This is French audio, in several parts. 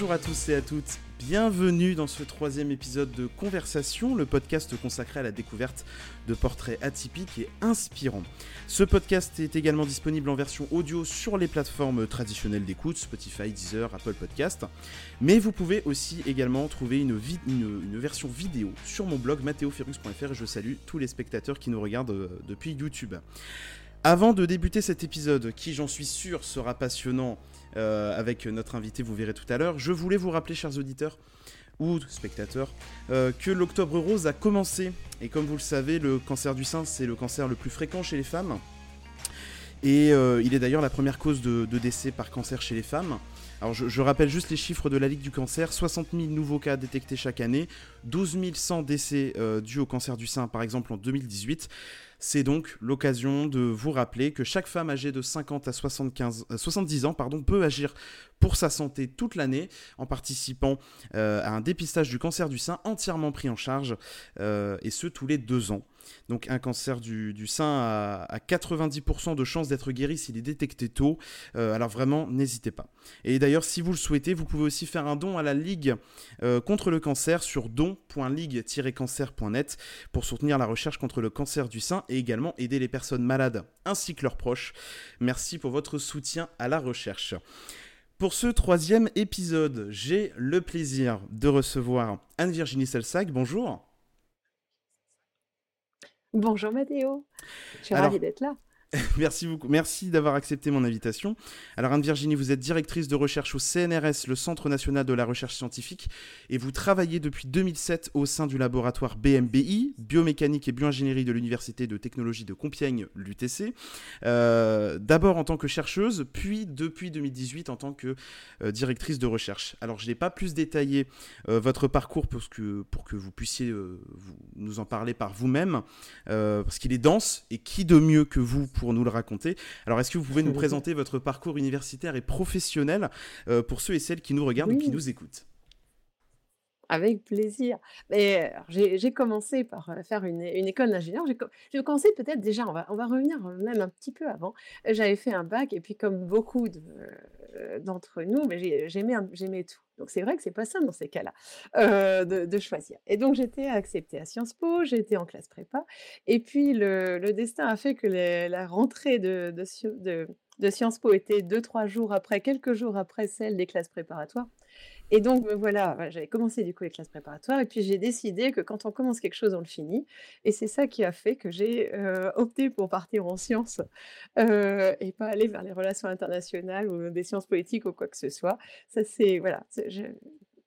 Bonjour à tous et à toutes, bienvenue dans ce troisième épisode de Conversation, le podcast consacré à la découverte de portraits atypiques et inspirants. Ce podcast est également disponible en version audio sur les plateformes traditionnelles d'écoute, Spotify, Deezer, Apple Podcast, mais vous pouvez aussi également trouver une, version vidéo sur mon blog mathéoferrux.fr et je salue tous les spectateurs qui nous regardent euh, depuis YouTube. Avant de débuter cet épisode, qui j'en suis sûr sera passionnant avec notre invité, vous verrez tout à l'heure, je voulais vous rappeler, chers auditeurs ou spectateurs, euh, que l'Octobre Rose a commencé. Et comme vous le savez, le cancer du sein, c'est le cancer le plus fréquent chez les femmes. Et euh, il est d'ailleurs la première cause de, décès par cancer chez les femmes. Alors je, rappelle juste les chiffres de la Ligue du cancer, 60 000 nouveaux cas détectés chaque année, 12 100 décès dus au cancer du sein par exemple en 2018. C'est donc l'occasion de vous rappeler que chaque femme âgée de 50 à 75, 70 euh, ans peut agir pour sa santé toute l'année en participant euh, à un dépistage du cancer du sein entièrement pris en charge, euh, et ce tous les deux ans. Donc un cancer du, sein a, 90% de chances d'être guéri s'il est détecté tôt. Alors vraiment, n'hésitez pas. Et d'ailleurs, si vous le souhaitez, vous pouvez aussi faire un don à la Ligue contre le cancer sur don.ligue-cancer.net pour soutenir la recherche contre le cancer du sein et également aider les personnes malades ainsi que leurs proches. Merci pour votre soutien à la recherche. Pour ce troisième épisode, j'ai le plaisir de recevoir Anne-Virginie Selsac. Bonjour. Bonjour Mathéo, je suis ravie d'être là. Merci beaucoup. Merci d'avoir accepté mon invitation. Alors Anne-Virginie, vous êtes directrice de recherche au CNRS, le Centre national de la recherche scientifique, et vous travaillez depuis 2007 au sein du laboratoire BMBI, biomécanique et bioingénierie de l'Université de technologie de Compiègne, l'UTC. Euh, d'abord en tant que chercheuse, puis depuis 2018 en tant que euh, directrice de recherche. Alors je n'ai pas plus détaillé euh, votre parcours pour que, pour que vous puissiez vous, nous en parler par vous-même, parce qu'il est dense, et qui de mieux que vous nous le raconter. Alors, est-ce que vous pouvez nous présenter votre parcours universitaire et professionnel euh, pour ceux et celles qui nous regardent ou qui nous écoutent? Avec plaisir. Mais j'ai commencé par euh, faire une, école d'ingénieur. J'ai commencé peut-être déjà, on va, on va revenir même un petit peu avant. J'avais fait un bac et puis comme beaucoup euh, d'entre nous, mais j'aimais tout. Donc c'est vrai que c'est pas simple dans ces cas-là euh, de, choisir. Et donc j'étais acceptée à Sciences Po, j'étais en classe prépa. Et puis le, destin a fait que la rentrée de, Sciences Po était deux, trois jours après, quelques jours après celle des classes préparatoires. Et donc, voilà, j'avais commencé du coup les classes préparatoires et puis j'ai décidé que quand on commence quelque chose, on le finit. Et c'est ça qui a fait que j'ai opté pour partir en sciences et pas aller vers les relations internationales ou des sciences politiques ou quoi que ce soit. Ça, c'est, voilà,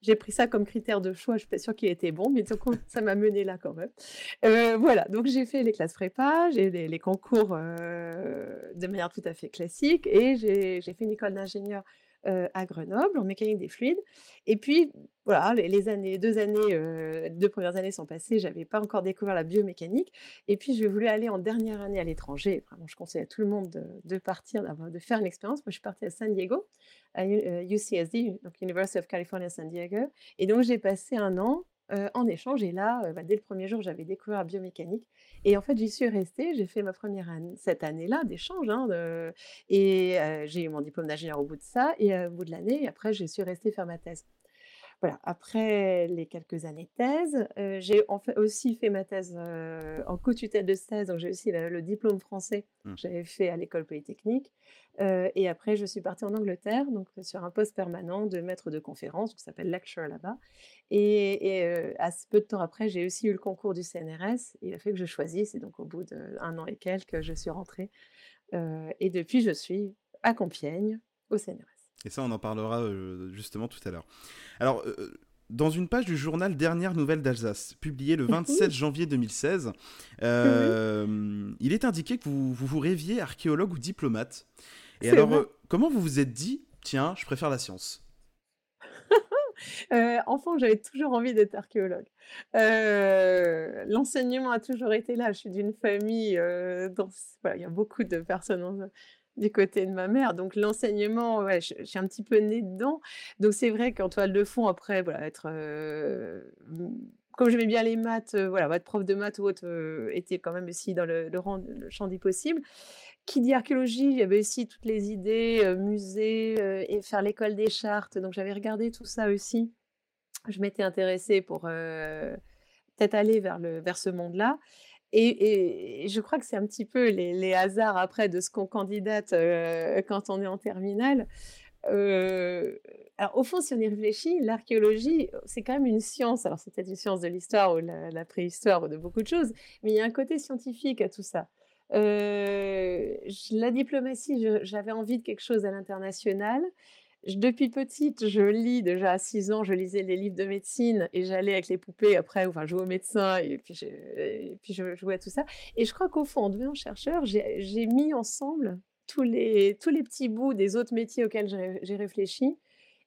j'ai pris ça comme critère de choix. Je suis pas sûre qu'il était bon, mais ça m'a mené là quand même. voilà, donc j'ai fait les classes prépa, j'ai les, les, concours de manière tout à fait classique et j'ai fait une école d'ingénieur à Grenoble en mécanique des fluides. Et puis, voilà, les, années, deux années, deux premières années sont passées, j'avais pas encore découvert la biomécanique. Et puis, je voulais aller en dernière année à l'étranger. Vraiment, je conseille à tout le monde de, partir, de faire une expérience. Moi, je suis partie à San Diego, à UCSD, donc University of California San Diego. Et donc, j'ai passé un an en échange. Et là, bah, dès le premier jour, j'avais découvert la biomécanique. Et en fait, j'y suis restée. J'ai fait ma première année, cette année-là d'échange. Hein, et j'ai eu mon diplôme d'ingénieur au bout de ça. Et au bout de l'année, après, je suis restée faire ma thèse. Voilà, après les quelques années de thèse, j'ai en fait aussi fait ma thèse en co-tutelle de thèse, donc j'ai aussi le, diplôme français que mmh. j'avais fait à l'école polytechnique. et après, je suis partie en Angleterre, donc sur un poste permanent de maître de conférence, qui s'appelle lecturer là-bas. Et, et à peu de temps après, j'ai aussi eu le concours du CNRS. il a fait que je choisisse, et donc au bout d'un an et quelques, je suis rentrée. et depuis, je suis à Compiègne, au CNRS. Et ça, on en parlera euh, justement tout à l'heure. Alors, euh, dans une page du journal Dernière Nouvelle d'Alsace, publiée le 27 janvier 2016, euh, il est indiqué que vous, vous, rêviez archéologue ou diplomate. Et alors, comment vous vous êtes dit, tiens, je préfère la science? Enfant, j'avais toujours envie d'être archéologue. L'enseignement a toujours été là. Je suis d'une famille dont il y a beaucoup de personnes du côté de ma mère. Donc l'enseignement, je, suis un petit peu née dedans. Donc c'est vrai qu'en toile de fond, après, voilà, être comme j'aimais bien les maths, voilà, être prof de maths ou autre était quand même aussi dans le, le champ du possible. qui dit archéologie, il y avait aussi toutes les idées, heu, musées, et faire l'école des chartes, donc j'avais regardé tout ça aussi. Je m'étais intéressée pour, peut-être aller vers le vers ce monde-là et je crois que c'est un petit peu les hasards après de ce qu'on candidate, heu, quand on est en terminale. Heu, alors au fond, si on y réfléchit, l'archéologie, c'est quand même une science. Alors c'est peut-être une science de l'histoire ou la la préhistoire ou de beaucoup de choses, mais il y a un côté scientifique à tout ça. Heu, j la diplomatie, j'avais envie de quelque chose à l'international. Depuis petite, je lis déjà à 6 ans, je lisais les livres de médecine et j'allais avec les poupées après, enfin jouer au médecin et puis je jouais à tout ça et je crois qu'au fond, en devenant chercheur, j'ai mis ensemble tous les tous les petits bouts des autres métiers auxquels j'ai réfléchi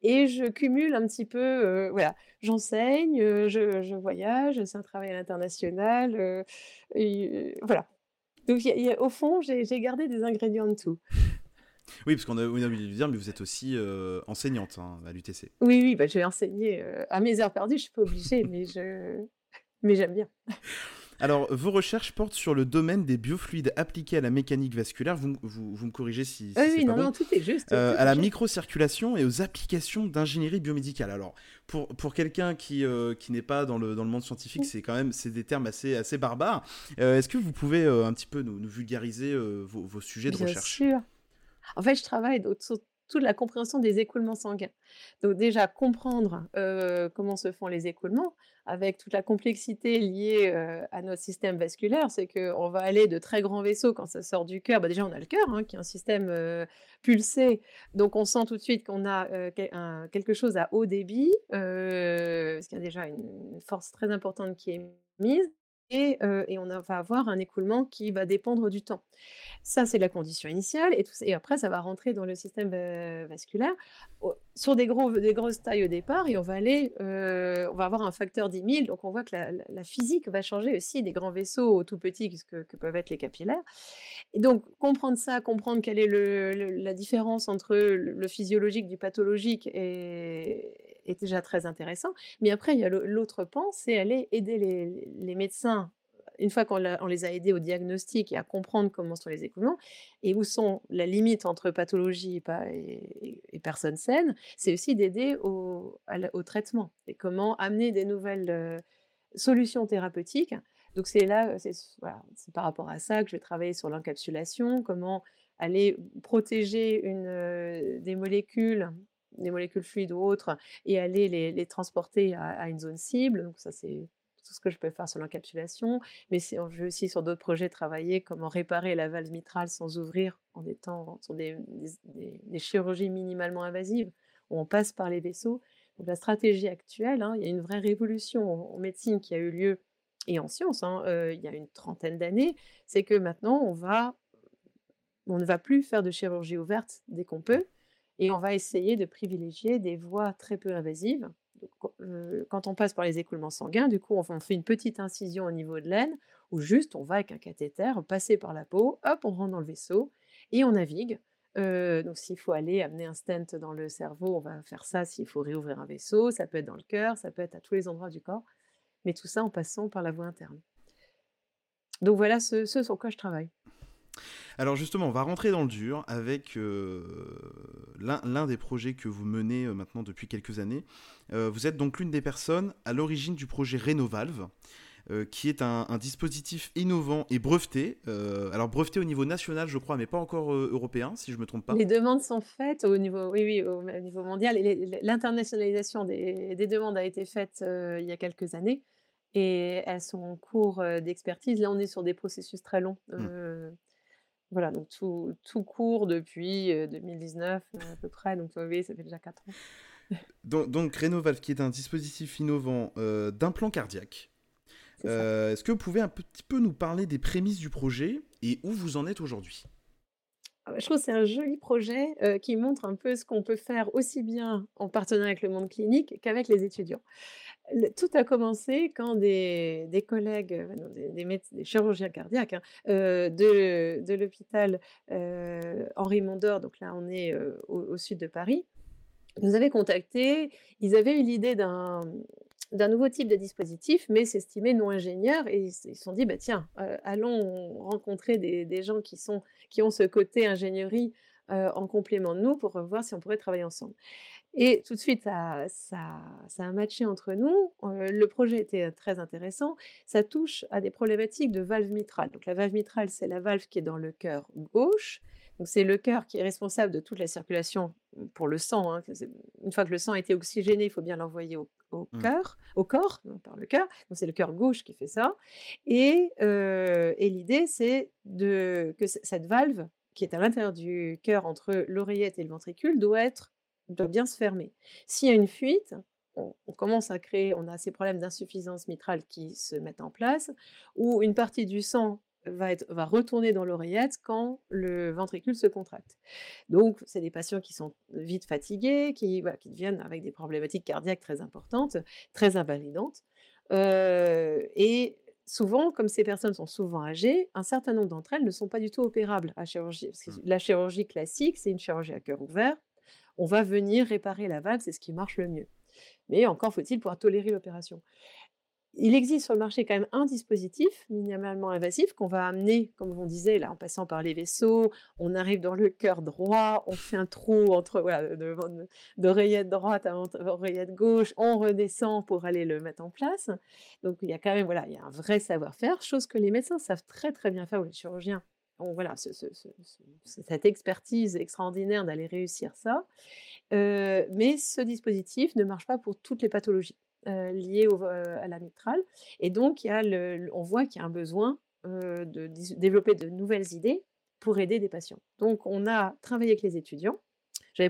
et je cumule un petit peu, heu, voilà, j'enseigne, heu, je voyage, c'est un travail à l'international, heu, voilà. Donc au fond, j'ai gardé des ingrédients de tout. Oui, parce qu'on a oui, oublié de dire, mais vous êtes aussi, heu, enseignante, hein, à l'UTC. Oui, oui, bah, je vais enseigner, heu, à mes heures perdues, je suis pas obligée, mais je mais j'aime bien. Alors, vos recherches portent sur le domaine des biofluides appliqués à la mécanique vasculaire. Vous, vous, vous me corrigez si, si Oui, c'est oui, pas non, bon. non, tout est juste, Euh, à la juste. microcirculation et aux applications d'ingénierie biomédicale. Alors, pour, pour quelqu'un qui, euh, qui n'est pas dans le, dans le monde scientifique, c'est quand même c'est des termes assez, assez barbares. Euh, Est-ce que vous pouvez euh, un petit peu nous, nous vulgariser euh, vos, vos sujets de Bien recherche? sûr. En fait, je travaille sur toute la compréhension des écoulements sanguins. Donc déjà comprendre, comment se font les écoulements avec toute la complexité liée, à notre système vasculaire. C'est qu'on va aller de très grands vaisseaux quand ça sort du cœur. Bah, déjà, on a le cœur, hein, qui est un système, pulsé, donc on sent tout de suite qu'on a, quelque chose à haut débit, parce qu'il y a déjà une force très importante qui est mise et heu et on va avoir un écoulement qui va dépendre du temps. Ça, c'est la condition initiale et et après ça va rentrer dans le système, heu, vasculaire sur des gros des grosses tailles au départ et on va aller, heu, on va avoir un facteur 10 000 donc on voit que la physique va changer aussi des grands vaisseaux aux tout petits que que peuvent être les capillaires et donc comprendre ça, comprendre quelle est la différence entre le physiologique du pathologique est est déjà très intéressant. Mais après il y a l'au l'autre pan, c'est aller aider les médecins une fois qu'on les a aidés au diagnostic et à comprendre comment sont les écoulements et où sont la limite entre pathologie et et et personne saine, c'est aussi d'aider au traitement et comment amener des nouvelles, heu, solutions thérapeutiques. Donc c'est là, c'est par rapport à ça que je vais travailler sur l'encapsulation, comment aller protéger une, heu, des molécules des molécules fluides ou autres et aller les transporter à une zone cible. Donc ça, c'est tout ce que je peux faire sur l'encapsulation. Mais je vais aussi sur d'autres projets travailler comment réparer la valve mitrale sans ouvrir en étant sur des chirurgies minimalement invasives, où on passe par les vaisseaux. Donc la stratégie actuelle, hein, il y a une vraie révolution en médecine qui a eu lieu et en sciences, hein, heu, il y a une trentaine d'années. C'est que maintenant on va on ne va plus faire de chirurgie ouverte dès qu'on peut et on va essayer de privilégier des voies très peu invasives. Donc quand, on passe par les écoulements sanguins, du coup, on fait une petite incision au niveau de l'aine ou juste on va avec un cathéter passer par la peau, hop, on rentre dans le vaisseau et on navigue. Heu, donc s'il faut aller amener un stent dans le cerveau, on va faire ça. S'il faut réouvrir un vaisseau, ça peut être dans le cœur, ça peut être à tous les endroits du corps, mais tout ça en passant par la voie interne. Donc voilà ce ce sur quoi je travaille. Alors justement, on va rentrer dans le dur avec euh, l'un des projets que vous menez euh, maintenant depuis quelques années. Euh, vous êtes donc l'une des personnes à l'origine du projet Renovalve, euh, qui est un, un dispositif innovant et breveté. Alors breveté au niveau national, je crois, mais pas encore européen, si je me trompe pas. Les demandes sont faites au niveau oui, oui, au au niveau mondial l'internationalisation des des demandes a été faite, il y a quelques années et elles sont en cours, d'expertise. Là, on est sur des processus très longs, Mmh. Voilà, donc tout tout court depuis, heu, 2019, heu, à peu près, donc oui, ça fait déjà 4 ans. Donc, donc qui est un dispositif innovant euh, d'implant cardiaque. Euh, Est-ce que vous pouvez un petit peu nous parler des prémices du projet et où vous en êtes aujourd'hui? Ah bah, je trouve que c'est un joli projet, qui montre un peu ce qu'on peut faire aussi bien en partenariat avec le monde clinique qu'avec les étudiants. Tout a commencé quand des des collègues, non, des chirurgiens cardiaques, hein, heu, de de l'hôpital, heu, Henri Mondor, donc là on est, au sud de Paris, nous avaient contactés. Ils avaient eu l'idée d'un d'un nouveau type de dispositif, mais s'estimer non ingénieurs et ils se sont dit: «Bah, tiens, allons rencontrer des des gens qui sont qui ont ce côté ingénierie, heu, en complément de nous pour, voir si on pourrait travailler ensemble». Et tout de suite ça ça ça a matché entre nous, heu, le projet était, très intéressant. Ça touche à des problématiques de valve mitrale. Donc la valve mitrale, c'est la valve qui est dans le cœur gauche donc c'est le cœur qui est responsable de toute la circulation pour le sang, hein, une fois que le sang a été oxygéné, il faut bien l'envoyer au Mmh. cœur, au corps, par le cœur. Donc c'est le cœur gauche qui fait ça et et l'idée c'est que cette valve qui est à l'intérieur du cœur entre l'oreillette et le ventricule doit être doit bien se fermer. S'il y a une fuite, on commence à créer on a ces problèmes d'insuffisance mitrale qui se mettent en place, où une partie du sang va, être, va retourner dans l'oreillette quand le ventricule se contracte. Donc, c'est des patients qui sont vite fatigués, qui, voilà, qui viennent avec des problématiques cardiaques très importantes, très invalidantes. Euh, et souvent, comme ces personnes sont souvent âgées, un certain nombre d'entre elles ne sont pas du tout opérables à chirurgie. Parce que mmh. la chirurgie classique, c'est une chirurgie à cœur ouvert. On va venir réparer la valve, c'est ce qui marche le mieux. Mais encore faut-il pouvoir tolérer l'opération. Il existe sur le marché quand même un dispositif minimalement invasif qu'on va amener, comme on disait, là, en passant par les vaisseaux. On arrive dans le cœur droit, on fait un trou entre voilà, d'oreillette droite à oreillette gauche, on redescend pour aller le mettre en place. Donc il y a quand même voilà, il y a un vrai savoir-faire, chose que les médecins savent très très bien faire ou les chirurgiens. Donc voilà, cette expertise extraordinaire d'aller réussir ça. Euh, mais ce dispositif ne marche pas pour toutes les pathologies. Euh, liées euh, à la mitrale. Et donc, il y a on voit qu'il y a un besoin euh, de développer de nouvelles idées pour aider des patients. Donc, on a travaillé avec les étudiants.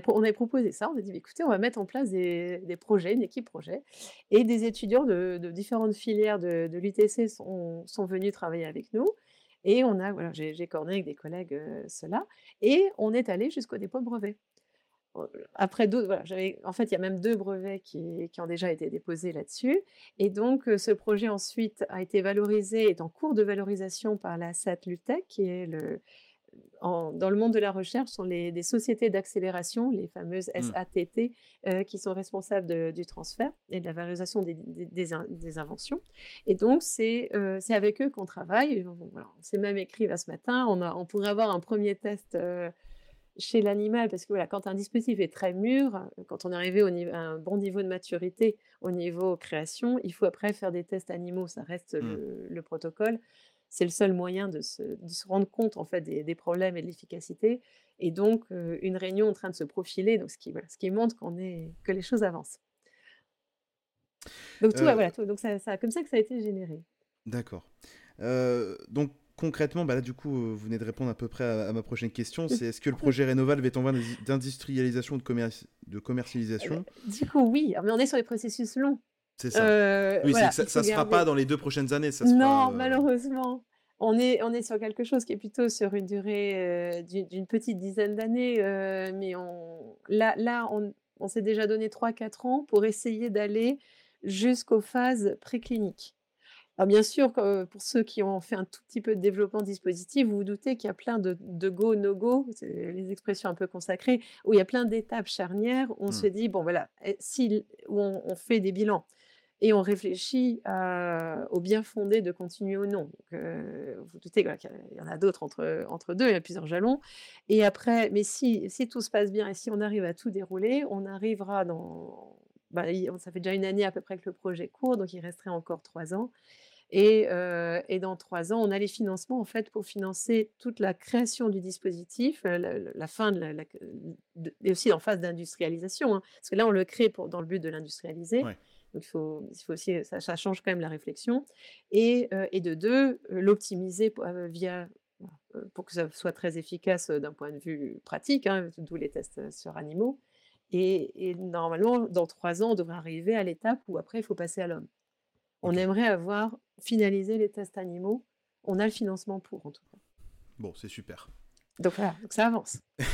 on avait proposé ça, on a dit, «Bah, écoutez, on va mettre en place des, projets, une équipe projet. Et des étudiants de, différentes filières de, l'UTC sont, sont, venus travailler avec nous. Et on a, voilà, j'ai coordonné avec des collègues cela. Et on est allé jusqu'au dépôt de brevet après d'autres, voilà, j'avais, en fait, il y a même deux brevets qui, qui ont déjà été déposés là-dessus. Et donc, ce projet ensuite a été valorisé, est en cours de valorisation par la SAT-LUTEC, qui est le, dans le monde de la recherche, sont les, des sociétés d'accélération, les fameuses mmh. SATT, qui sont responsables du transfert et de la valorisation des, des, inventions. Et donc, c'est c'est avec eux qu'on travaille. Voilà, on s'est même écrit là ce matin, on, a, on pourrait avoir un premier test chez l'animal, parce que voilà, quand un dispositif est très mûr, quand on est arrivé au niveau, à un bon niveau de maturité au niveau création, il faut après faire des tests animaux, ça reste mmh. le, protocole. C'est le seul moyen de se, rendre compte en fait des, problèmes et de l'efficacité. Et donc une réunion en train de se profiler, donc ce qui, ce qui montre qu'on est, que les choses avancent. Donc tout, voilà, donc ça, ça, comme ça que ça a été généré. D'accord. donc concrètement, bah là, du coup, euh, vous venez de répondre à peu près à, ma prochaine question. C'est est-ce que le projet Rénoval est en voie d'industrialisation ou de, de commercialisation eh ben, Du coup, oui, mais on est sur des processus longs. C'est ça. Euh, oui, ça ne se fera pas dans les deux prochaines années. Ça non, euh, malheureusement. On est, on est sur quelque chose qui est plutôt sur une durée d'une petite dizaine d'années. mais on, là, là, on, on s'est déjà donné 3-4 ans pour essayer d'aller jusqu'aux phases précliniques. Alors bien sûr, pour ceux qui ont fait un tout petit peu de développement dispositif, vous vous doutez qu'il y a plein de, go, no go, les expressions un peu consacrées, où il y a plein d'étapes charnières. Où on se mmh. dit bon voilà, si où on, fait des bilans et on réfléchit au bien fondé de continuer ou non. vous vous doutez qu'il y en a d'autres entre, entre deux, il y a plusieurs jalons. Et après, mais si, si tout se passe bien et si on arrive à tout dérouler, on arrivera dans bah, ça fait déjà une année à peu près que le projet court, donc il resterait encore trois ans. Et, dans trois ans, on a les financements en fait pour financer toute la création du dispositif, la, fin de la, et aussi en phase d'industrialisation, hein. parce que là on le crée pour, dans le but de l'industrialiser. Donc il faut, il faut aussi, ça, change quand même la réflexion. Et, et de deux, l'optimiser via pour que ça soit très efficace d'un point de vue pratique, hein, d'où les tests sur animaux. Et, et, normalement, dans trois ans, on devrait arriver à l'étape où après, il faut passer à l'homme. On aimerait avoir finalisé les tests animaux. On a le financement pour, en tout cas. Bon, c'est super. Donc voilà, donc ça avance.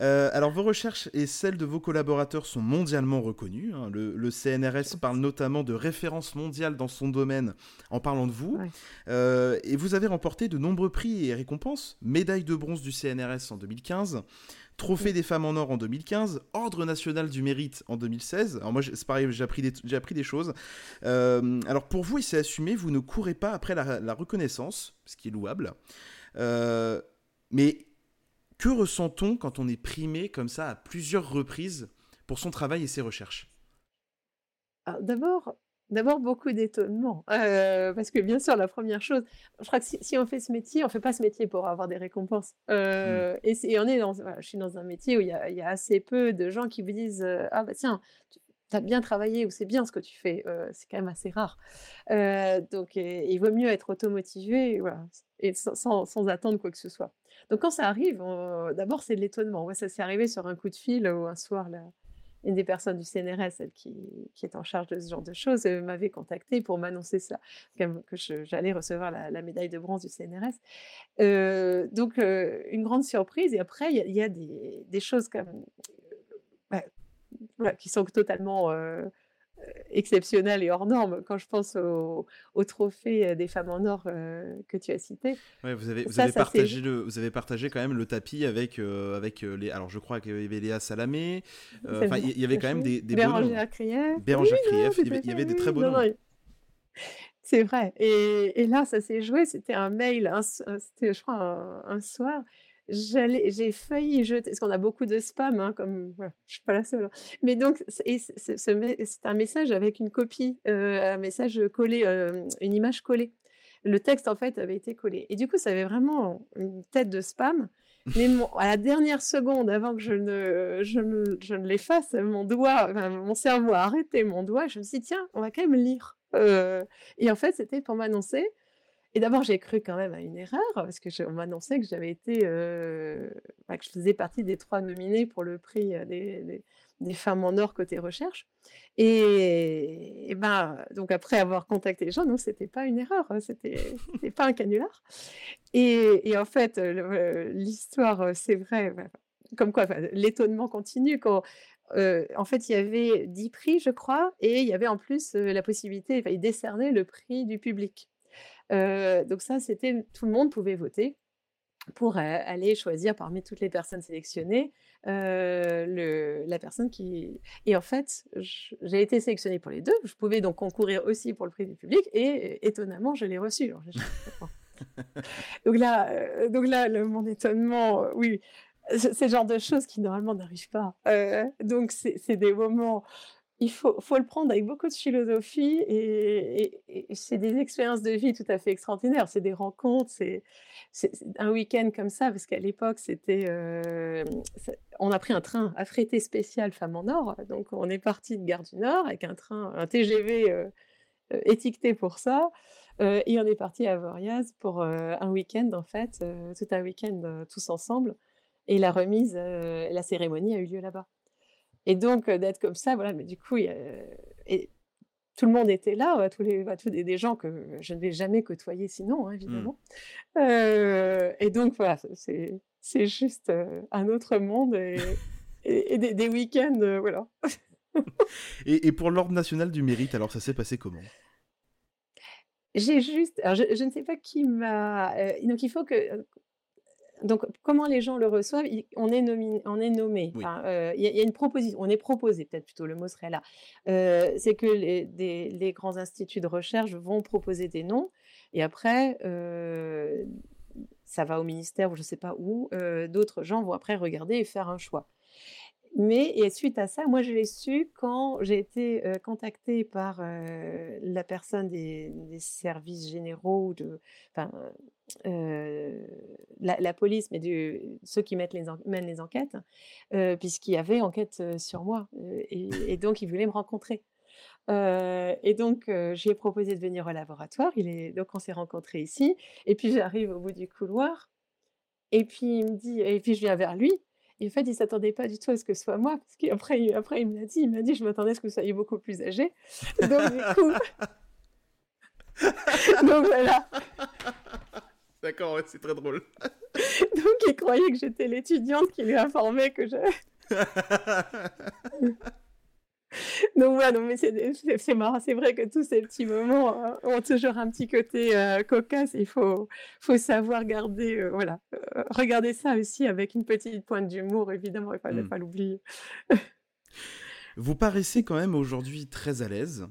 Euh, alors vos recherches et celles de vos collaborateurs sont mondialement reconnues. Hein. Le, CNRS parle notamment de référence mondiale dans son domaine en parlant de vous. Euh, et vous avez remporté de nombreux prix et récompenses. Médaille de bronze du CNRS en 2015. Trophée des femmes en or en 2015, Ordre national du mérite en 2016. Alors moi, c'est pareil, j'ai appris, des, appris des choses. Euh, alors pour vous, il s'est assumé, vous ne courez pas après la, la reconnaissance, ce qui est louable. Mais que ressent-on quand on est primé comme ça à plusieurs reprises pour son travail et ses recherches? D'abord, D'abord, beaucoup d'étonnement. Euh, parce que bien sûr, la première chose, je crois que si, on fait ce métier, on ne fait pas ce métier pour avoir des récompenses. Euh, mmh. et, on est dans, je suis dans un métier où il y a, assez peu de gens qui vous disent euh, Ah bah tiens, tu as bien travaillé ou c'est bien ce que tu fais. c'est quand même assez rare. donc, il vaut mieux être automotivé voilà, et sans, attendre quoi que ce soit. Donc quand ça arrive, d'abord c'est de l'étonnement. Ça s'est arrivé sur un coup de fil ou un soir, une des personnes du CNRS, celle qui, est en charge de ce genre de choses, m'avait contacté pour m'annoncer ça, que, j'allais recevoir la, médaille de bronze du CNRS. donc une grande surprise. Et après, il y, a des, des choses comme, qui sont totalement euh, exceptionnel et hors norme. Quand je pense au, trophée euh, des femmes en or euh, que tu as cité. vous avez, vous, avez partagé le, vous avez partagé quand même le tapis avec, avec les. Alors je crois qu'il y avait Léa Salamé. il y avait quand même des, des Bérangère Krief. Bérangère Krief, il, y avait, des très beaux noms. C'est vrai. Et, et, là, ça s'est joué. C'était un mail, c'était, je crois, un soir j'ai failli jeter, parce qu'on a beaucoup de spam, hein, comme je je suis pas la seule. Hein. Mais donc, c'est un message avec une copie, euh, un message collé, euh, une image collée. Le texte, en fait, avait été collé. Et du coup, ça avait vraiment une tête de spam. Mais à la dernière seconde, avant que je ne, je ne, l'efface, mon doigt, mon cerveau a arrêté mon doigt. Je me suis dit, tiens, on va quand même lire. Euh, et en fait, c'était pour m'annoncer et d'abord, j'ai cru quand même à une erreur, parce qu'on m'annonçait que j'avais été, bah, que je faisais partie des trois nominés pour le prix des, femmes en or côté recherche. Et, ben, donc après avoir contacté les gens, non, c'était pas une erreur, hein, c'était, pas un canular. Et, en fait, l'histoire, c'est vrai, comme quoi, l'étonnement continue quand. en fait, il y avait dix prix, je crois, et il y avait en plus la possibilité, enfin, ils décernaient le prix du public donc ça, c'était tout le monde pouvait voter pour aller choisir parmi toutes les personnes sélectionnées le, la personne qui... Et en fait, j'ai été sélectionnée pour les deux. Je pouvais donc concourir aussi pour le prix du public et étonnamment, je l'ai reçu. donc là, donc là mon étonnement, oui, c'est le genre de choses qui normalement n'arrivent pas. donc c'est des moments il faut, le prendre avec beaucoup de philosophie et, c'est des expériences de vie tout à fait extraordinaires. C'est des rencontres, c'est un week-end comme ça, parce qu'à l'époque, c'était, euh, on a pris un train affrété spécial Femmes en Or. Donc, on est parti de Gare du Nord avec un train, un TGV euh, euh, étiqueté pour ça. et on est parti à Voriaz pour un week-end, en fait, tout un week-end tous ensemble. Et la remise, la cérémonie a eu lieu là-bas. Et donc, d'être comme ça, voilà, mais du coup, et tout le monde était là, tous, les, tous des, gens que je ne vais jamais côtoyer sinon, hein, mmh. évidemment. et donc, voilà, c'est, c'est juste un autre monde et, et, des, week-ends, voilà. et, pour l'Ordre national du mérite, alors ça s'est passé comment? J'ai juste, alors je, ne sais pas qui m'a. donc il faut que donc, comment les gens le reçoivent On est, on est nommé. Euh, il y, a une proposition. On est proposé, peut-être plutôt le mot serait là. Euh, c'est que les, grands instituts de recherche vont proposer des noms. Et après, euh, ça va au ministère ou je ne sais pas où. D'autres gens vont après regarder et faire un choix. Mais suite à ça, moi je l'ai su quand j'ai été contactée par la personne des, services généraux, de, enfin, la, police, mais ceux qui mettent les mènent les enquêtes, puisqu'il y avait enquête sur moi. Et, donc ils voulaient me rencontrer. et donc, j'ai proposé de venir au laboratoire. Il est, donc, on s'est rencontrés ici. Et puis, j'arrive au bout du couloir. Et puis, il me dit, et puis je viens vers lui. Et en fait, il ne s'attendait pas du tout à ce que ce soit moi, parce qu'après, après, il me l'a dit, il m'a dit, je m'attendais à ce que vous soyez beaucoup plus âgé. Donc, du coup... Donc, voilà. D'accord, c'est très drôle. Donc il croyait que j'étais l'étudiante qui lui informait que je Donc voilà, non, mais c'est marrant. C'est vrai que tous ces petits moments euh, ont toujours un petit côté euh, cocasse. Il faut, faut savoir garder, euh, voilà, regarder ça aussi avec une petite pointe d'humour, évidemment, il ne faut pas l'oublier. vous paraissez quand même aujourd'hui très à l'aise.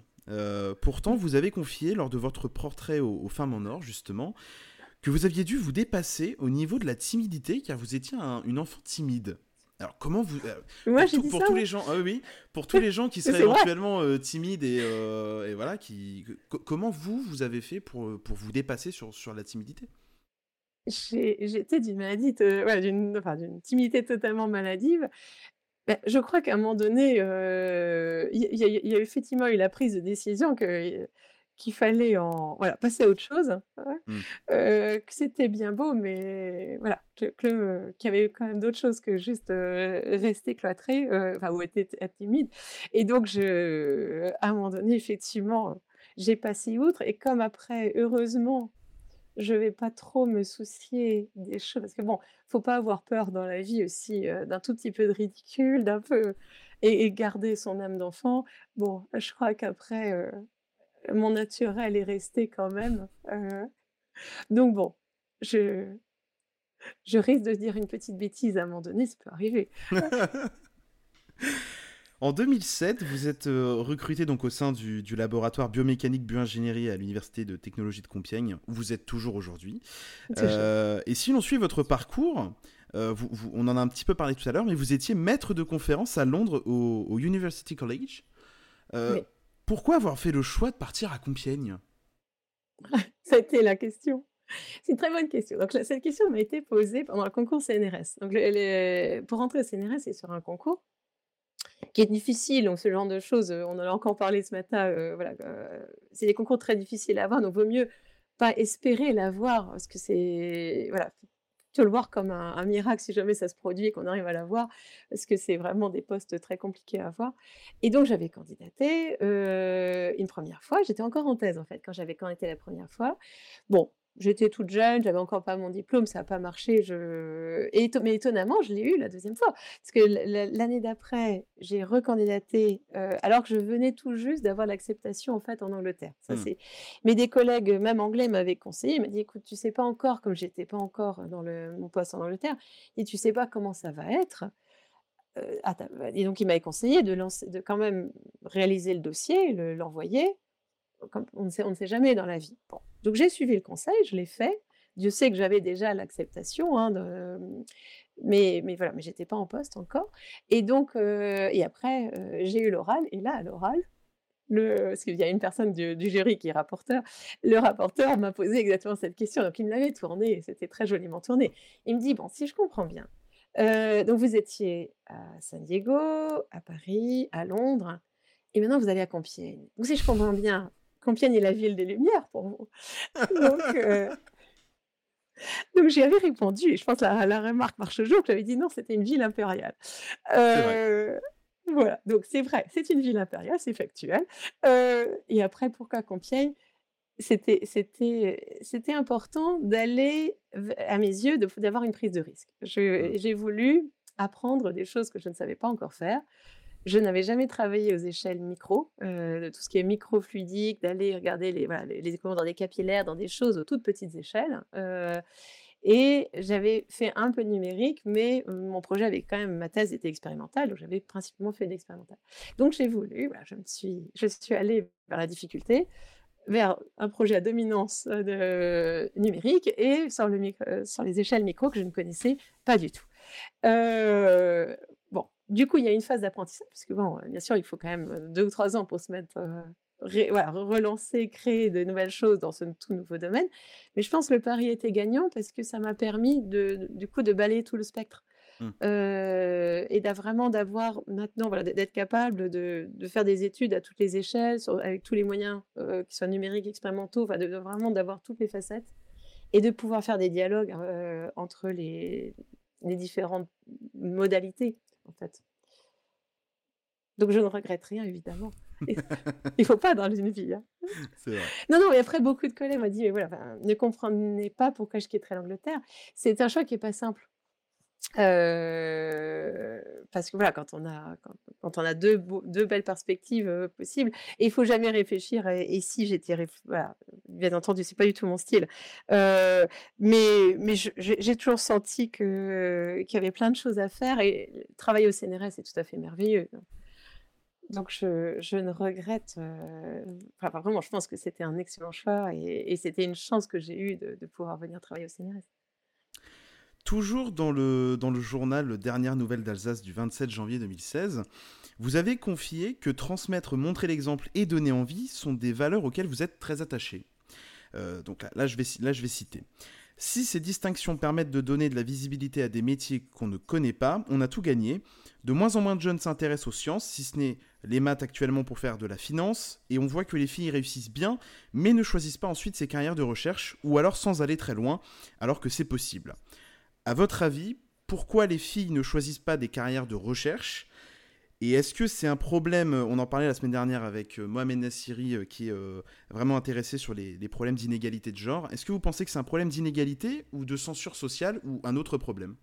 pourtant, vous avez confié lors de votre portrait aux, femmes en or, justement, que vous aviez dû vous dépasser au niveau de la timidité, car vous étiez une enfant timide. Alors comment vous euh, Moi j'ai dit pour tous les gens ah oui pour tous les gens qui seraient éventuellement euh, timides et, euh, et, voilà qui comment vous vous avez fait pour pour vous dépasser sur sur la timidité? J'étais d'une maladie d'une enfin, timidité totalement maladive. Ben, je crois qu'à un moment donné, il y, y, a effectivement eu la prise de décision que qu'il fallait en voilà, passer à autre chose, mmh. que c'était bien beau, mais voilà, qu'il y avait quand même d'autres choses que juste rester cloîtré, enfin, ou être, être, timide. Et donc, je, à un moment donné, effectivement, j'ai passé outre. Et comme après, heureusement, je vais pas trop me soucier des choses, parce que bon, faut pas avoir peur dans la vie aussi d'un tout petit peu de ridicule, d'un peu et, et, garder son âme d'enfant. Bon, je crois qu'après mon naturel est resté quand même. Euh, donc bon, je, je risque de dire une petite bêtise à un moment donné, ça peut arriver. En 2007, vous êtes euh, recruté donc au sein du, laboratoire biomécanique bioingénierie à l'université de technologie de Compiègne, où vous êtes toujours aujourd'hui. Euh, et si l'on suit votre parcours, on en a un petit peu parlé tout à l'heure, mais vous étiez maître de conférence à Londres au, University College. Oui. Pourquoi avoir fait le choix de partir à Compiègne? Ça a été la question. C'est une très bonne question. Donc, cette question m'a été posée pendant le concours CNRS. Donc, pour rentrer au CNRS, c'est sur un concours qui est difficile. Donc, ce genre de choses, on en a encore parlé ce matin. Euh, voilà, euh, c'est des concours très difficiles à avoir. Donc, vaut mieux pas espérer l'avoir parce que c'est voilà le voir comme un, miracle si jamais ça se produit et qu'on arrive à l'avoir, parce que c'est vraiment des postes très compliqués à avoir. Et donc j'avais candidaté euh, une première fois, j'étais encore en thèse en fait quand j'avais candidaté la première fois. Bon, J'étais toute jeune, j'avais encore pas mon diplôme, ça n'a pas marché. Je... Et, mais étonnamment, je l'ai eu la deuxième fois. Parce que l'année d'après, j'ai recandidaté, euh, alors que je venais tout juste d'avoir l'acceptation en fait en Angleterre. Ça, mmh. c'est... Mais des collègues, même anglais, m'avaient conseillé. Ils m'ont dit écoute, tu sais pas encore, comme j'étais pas encore dans le, mon poste en Angleterre, et tu sais pas comment ça va être. Euh, et donc, il m'avait conseillé de, lancer, de quand même réaliser le dossier, l'envoyer on ne, sait, on ne sait jamais dans la vie. Donc j'ai suivi le conseil, je l'ai fait. Dieu sait que j'avais déjà l'acceptation, hein, mais, mais voilà, mais j'étais pas en poste encore. Et donc, euh, et après, euh, j'ai eu l'oral, et là, à l'oral, le, parce qu'il y a une personne du, jury qui est rapporteur, le rapporteur m'a posé exactement cette question. Donc, il me l'avait tourné, c'était très joliment tourné. Il me dit Bon, si je comprends bien, euh, donc vous étiez à San Diego, à Paris, à Londres, et maintenant vous allez à Compiègne. Donc, si je comprends bien, Compiègne est la ville des Lumières pour vous. Donc, euh, donc j'y avais répondu, et je pense que la, remarque marche toujours, que j'avais dit non, c'était une ville impériale. Euh, voilà, donc c'est vrai, c'est une ville impériale, c'est factuel. Euh, et après, pourquoi Compiègne? C'était, c'était, c'était important d'aller, à mes yeux, d'avoir une prise de risque. Mmh. j'ai voulu apprendre des choses que je ne savais pas encore faire. Je n'avais jamais travaillé aux échelles micro, euh, de tout ce qui est microfluidique, d'aller regarder les, voilà, dans des capillaires, dans des choses aux toutes petites échelles. Euh, et j'avais fait un peu de numérique, mais mon projet avait quand même, ma thèse était expérimentale, donc j'avais principalement fait de l'expérimental. Donc j'ai voulu, je me suis, je suis allée vers la difficulté, vers un projet à dominance de numérique et sur, le sur les échelles micro que je ne connaissais pas du tout. Euh, du coup, il y a une phase d'apprentissage, parce que bon, bien sûr, il faut quand même euh, deux ou trois ans pour se mettre, euh, relancer, créer de nouvelles choses dans ce tout nouveau domaine. Mais je pense que le pari était gagnant parce que ça m'a permis de, du coup de balayer tout le spectre. Mmh. Euh, et vraiment d'avoir maintenant, voilà, d'être capable de, faire des études à toutes les échelles, avec tous les moyens, qui soient numériques, expérimentaux, enfin, de, vraiment d'avoir toutes les facettes et de pouvoir faire des dialogues entre les, les différentes modalités en fait. Donc je ne regrette rien, évidemment. Il faut pas dans une vie. Hein. Non, non, mais après, beaucoup de collègues m'ont dit, mais voilà, ne comprenez pas pourquoi je quitterais l'Angleterre. C'est un choix qui est pas simple. Euh, parce que voilà, quand on a, quand, on a deux, deux belles perspectives euh, possibles, et il faut jamais réfléchir. Et, si j'étais, bien entendu, c'est pas du tout mon style. Euh, mais mais j'ai toujours senti que qu'il y avait plein de choses à faire et travailler au CNRS est tout à fait merveilleux. Donc je, je ne regrette, enfin vraiment, je pense que c'était un excellent choix et, c'était une chance que j'ai eue de pouvoir venir travailler au CNRS. Toujours dans le, journal Dernière Nouvelle d'Alsace du 27 janvier 2016, vous avez confié que transmettre, montrer l'exemple et donner envie sont des valeurs auxquelles vous êtes très attaché. Euh, donc là, je vais, là, je vais citer. Si ces distinctions permettent de donner de la visibilité à des métiers qu'on ne connaît pas, on a tout gagné. De moins en moins de jeunes s'intéressent aux sciences, si ce n'est les maths actuellement pour faire de la finance, et on voit que les filles réussissent bien, mais ne choisissent pas ensuite ces carrières de recherche, ou alors sans aller très loin, alors que c'est possible. À votre avis, pourquoi les filles ne choisissent pas des carrières de recherche? Et est-ce que c'est un problème, on en parlait la semaine dernière avec euh, Mohamed Nassiri euh, qui est euh, vraiment intéressé sur les, problèmes d'inégalité de genre, est-ce que vous pensez que c'est un problème d'inégalité ou de censure sociale ou un autre problème?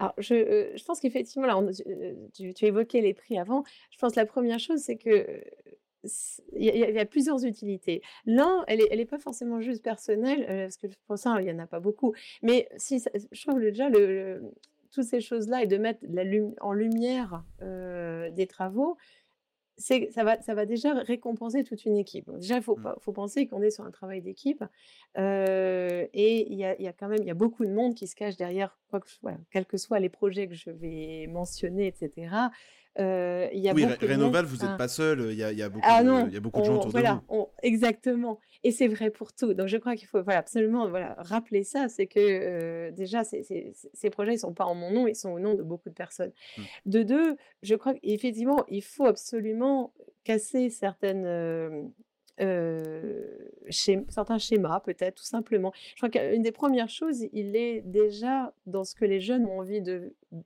Alors, je, pense qu'effectivement, tu, tu, évoquais les prix avant. Je pense que la première chose, c'est que il y, a plusieurs utilités. L'un, elle n'est est pas forcément juste personnelle, euh, parce que pour ça, il n'y en a pas beaucoup. Mais si, je trouve déjà le, toutes ces choses-là et de mettre la en lumière euh, des travaux, ça va, ça va déjà récompenser toute une équipe. déjà, il faut, mmh. faut penser qu'on est sur un travail d'équipe euh, et il y a, y a, quand même y a beaucoup de monde qui se cache derrière, quoi que, voilà, quels que soient les projets que je vais mentionner, etc. Euh, y a oui, Rénoval, vous n'êtes pas seul, il y a, y a, beaucoup, ah de, y a beaucoup de gens autour voilà, de vous. exactement. Et c'est vrai pour tout. Donc je crois qu'il faut voilà, absolument voilà, rappeler ça, c'est que euh, déjà, ces projets ne sont pas en mon nom, ils sont au nom de beaucoup de personnes. Mmh. De deux, je crois qu'effectivement, il faut absolument casser certaines... Euh, euh certains schémas, peut-être, tout simplement. Je crois qu'une des premières choses, il est déjà dans ce que les jeunes ont envie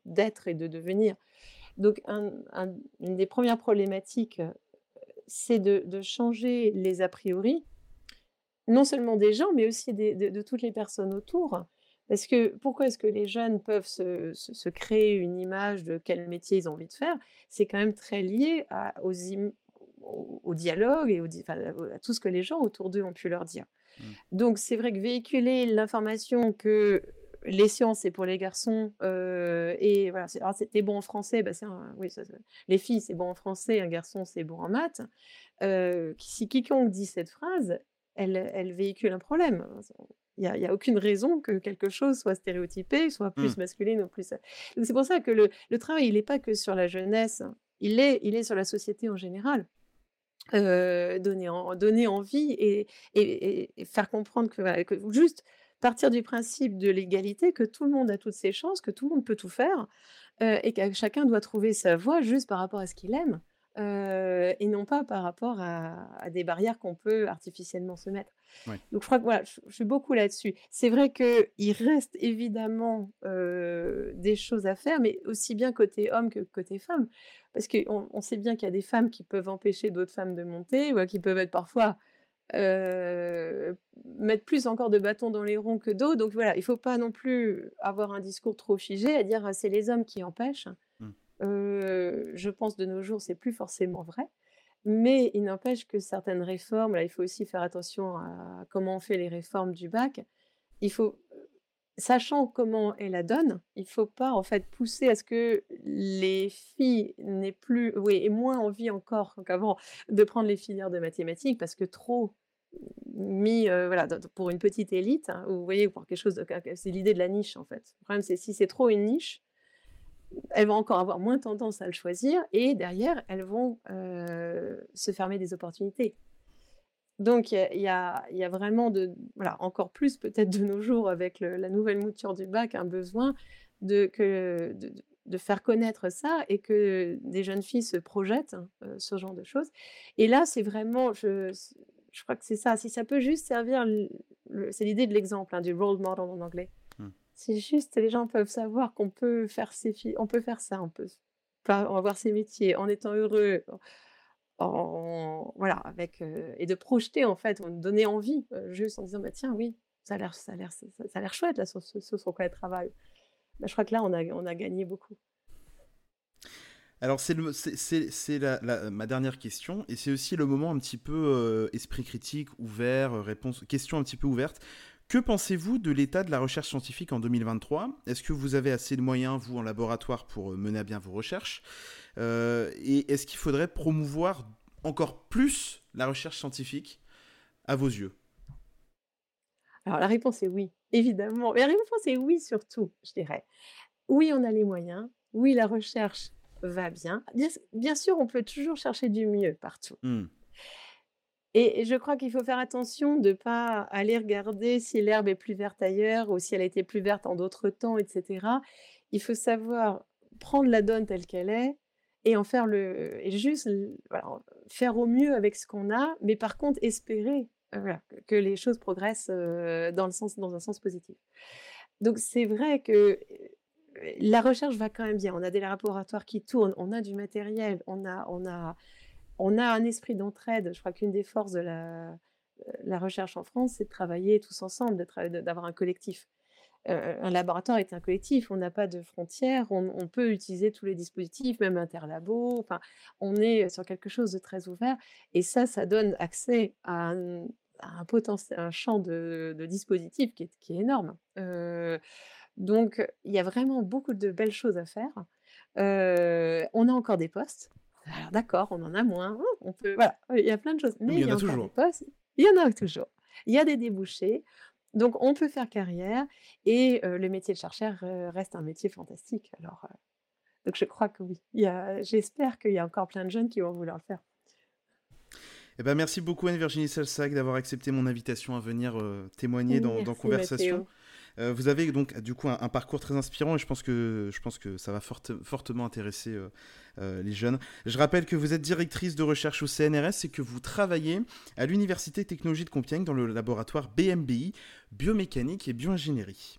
d'être et de devenir. Donc, une des premières problématiques, c'est de, changer les a priori, non seulement des gens, mais aussi de, toutes les personnes autour. Parce que pourquoi est-ce que les jeunes peuvent se, créer une image de quel métier ils ont envie de faire? C'est quand même très lié à, aux au, dialogue et à tout ce que les gens autour d'eux ont pu leur dire. Mmh. Donc c'est vrai que véhiculer l'information que les sciences, c'est pour les garçons. Euh, et voilà, c'était bon en français. Bah, oui, les filles, c'est bon en français. Un garçon, c'est bon en maths. Euh, si quiconque dit cette phrase, elle, elle véhicule un problème. Il n'y a, a, aucune raison que quelque chose soit stéréotypé, soit plus mmh. masculin ou plus. C'est pour ça que le, le travail, il n'est pas que sur la jeunesse. Il est, il est sur la société en général. Euh, donner, en, donner envie et, et, et, faire comprendre que, que juste partir du principe de l'égalité, que tout le monde a toutes ses chances, que tout le monde peut tout faire, euh, et que chacun doit trouver sa voie juste par rapport à ce qu'il aime, euh, et non pas par rapport à, des barrières qu'on peut artificiellement se mettre. Donc je crois que voilà, je, suis beaucoup là-dessus. C'est vrai qu'il reste évidemment euh, des choses à faire, mais aussi bien côté homme que côté femme, parce qu'on on sait bien qu'il y a des femmes qui peuvent empêcher d'autres femmes de monter, ou qui peuvent être parfois mettre plus encore de bâtons dans les ronds que d'autres. Donc voilà, il ne faut pas non plus avoir un discours trop figé à dire «Ah, c'est les hommes qui empêchent. Mmh. je pense de nos jours, c'est plus forcément vrai. Mais il n'empêche que certaines réformes, là, il faut aussi faire attention à comment on fait les réformes du bac. Il faut, sachant comment est la donne, il ne faut pas en fait pousser à ce que les filles n'aient plus, oui, et moins envie encore qu'avant de prendre les filières de mathématiques parce que trop mis voilà, pour une petite élite, hein, vous voyez, pour quelque chose de, c'est l'idée de la niche en fait. Le problème c'est si c'est trop une niche, elles vont encore avoir moins tendance à le choisir et derrière elles vont se fermer des opportunités. Donc il y, a, vraiment de, voilà, encore plus peut-être de nos jours avec la nouvelle mouture du bac, un besoin de, que, de, faire connaître ça et que des jeunes filles se projettent hein, ce genre de choses. Et là, c'est vraiment, je, je crois que c'est ça. Si ça peut juste servir, c'est l'idée de l'exemple, hein, du role model en anglais. Mmh. C'est juste, les gens peuvent savoir qu'on peut faire ces filles, on peut faire ça, on peut, on va voir ces métiers en étant heureux, voilà, avec, heu et de projeter en fait, on donner envie, heu, juste en disant: «Bah tiens, oui, ça a l'air ça a l'air ça a l'air chouette là sur ce sur quoi elle travaille». Bah, je crois que là, on a on a gagné beaucoup. Alors c'est c'est c'est la ma dernière question et c'est aussi le moment un petit peu, heu, esprit critique, ouvert, réponse questions un petit peu ouvertes. Que pensez-vous de l'état de la recherche scientifique en 2023? Est-ce que vous avez assez de moyens, vous, en laboratoire, pour, heu, mener à bien vos recherches? Heu et est-ce qu'il faudrait promouvoir encore plus la recherche scientifique à vos yeux? Alors la réponse est oui, évidemment. Mais la réponse est oui surtout, je dirais. Oui, on a les moyens. Oui, la recherche va bien. Bien sûr, on peut toujours chercher du mieux partout. Mmh. Et je crois qu'il faut faire attention de pas aller regarder si l'herbe est plus verte ailleurs ou si elle a été plus verte en d'autres temps et cetera. Il faut savoir prendre la donne telle qu'elle est et en faire le et juste faire au mieux avec ce qu'on a, mais par contre espérer, voilà, que les choses progressent, heu, dans le sens dans un sens positif. Donc c'est vrai que, heu, la recherche va quand même bien. On a des laboratoires qui tournent, on a du matériel, on a on a on a un esprit d'entraide. Je crois qu'une des forces de la, la recherche en France, c'est de travailler tous ensemble, d'avoir un collectif. Heu, un laboratoire est un collectif, on n'a pas de frontières, on peut utiliser tous les dispositifs, même interlabos, enfin, on est, sur quelque chose de très ouvert et ça, ça donne accès à un champ de dispositifs qui est énorme. Heu, donc il y a vraiment beaucoup de belles choses à faire. On a encore des postes. Alors d'accord, on en a moins, on peut voilà, il y a plein de choses, mais mais il y en a toujours. postes, il y en a toujours. Il y a des débouchés, donc on peut faire carrière et heu, le métier de chercheur, heu, reste un métier fantastique. Alors, heu, donc je crois que oui, il y a j'espère qu'il y a encore plein de jeunes qui vont vouloir le faire. Eh ben, merci beaucoup Anne-Virginie Salsac d'avoir accepté mon invitation à venir, témoigner dans dans Merci Conversation. Mathéo. Heu, vous avez donc du coup un parcours très inspirant et je pense que je pense que ça va forte fortement intéresser, heu heu, les jeunes. Je rappelle que vous êtes directrice de recherche au CNRS et que vous travaillez à l'Université Technologie de Compiègne dans le laboratoire BMBI, biomécanique et bioingénierie.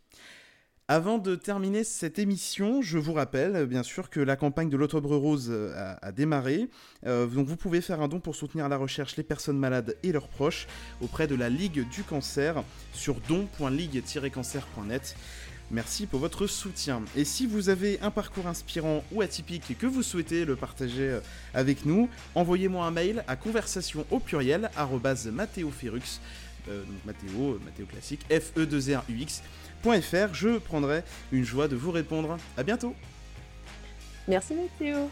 Avant de terminer cette émission, je vous rappelle, bien sûr, que la campagne de l'Octobre Rose, heu, a démarré. Heu, donc vous pouvez faire un don pour soutenir la recherche, les personnes malades et leurs proches auprès de la Ligue du cancer sur don.ligue-cancer.net. Merci pour votre soutien. Et si vous avez un parcours inspirant ou atypique et que vous souhaitez le partager, avec nous, envoyez-moi un mail à conversation au pluriel euh, donc Mathéo, euh, Mathéo classique, fe2rux.fr. Je prendrai une joie de vous répondre. À bientôt. Merci Mathéo.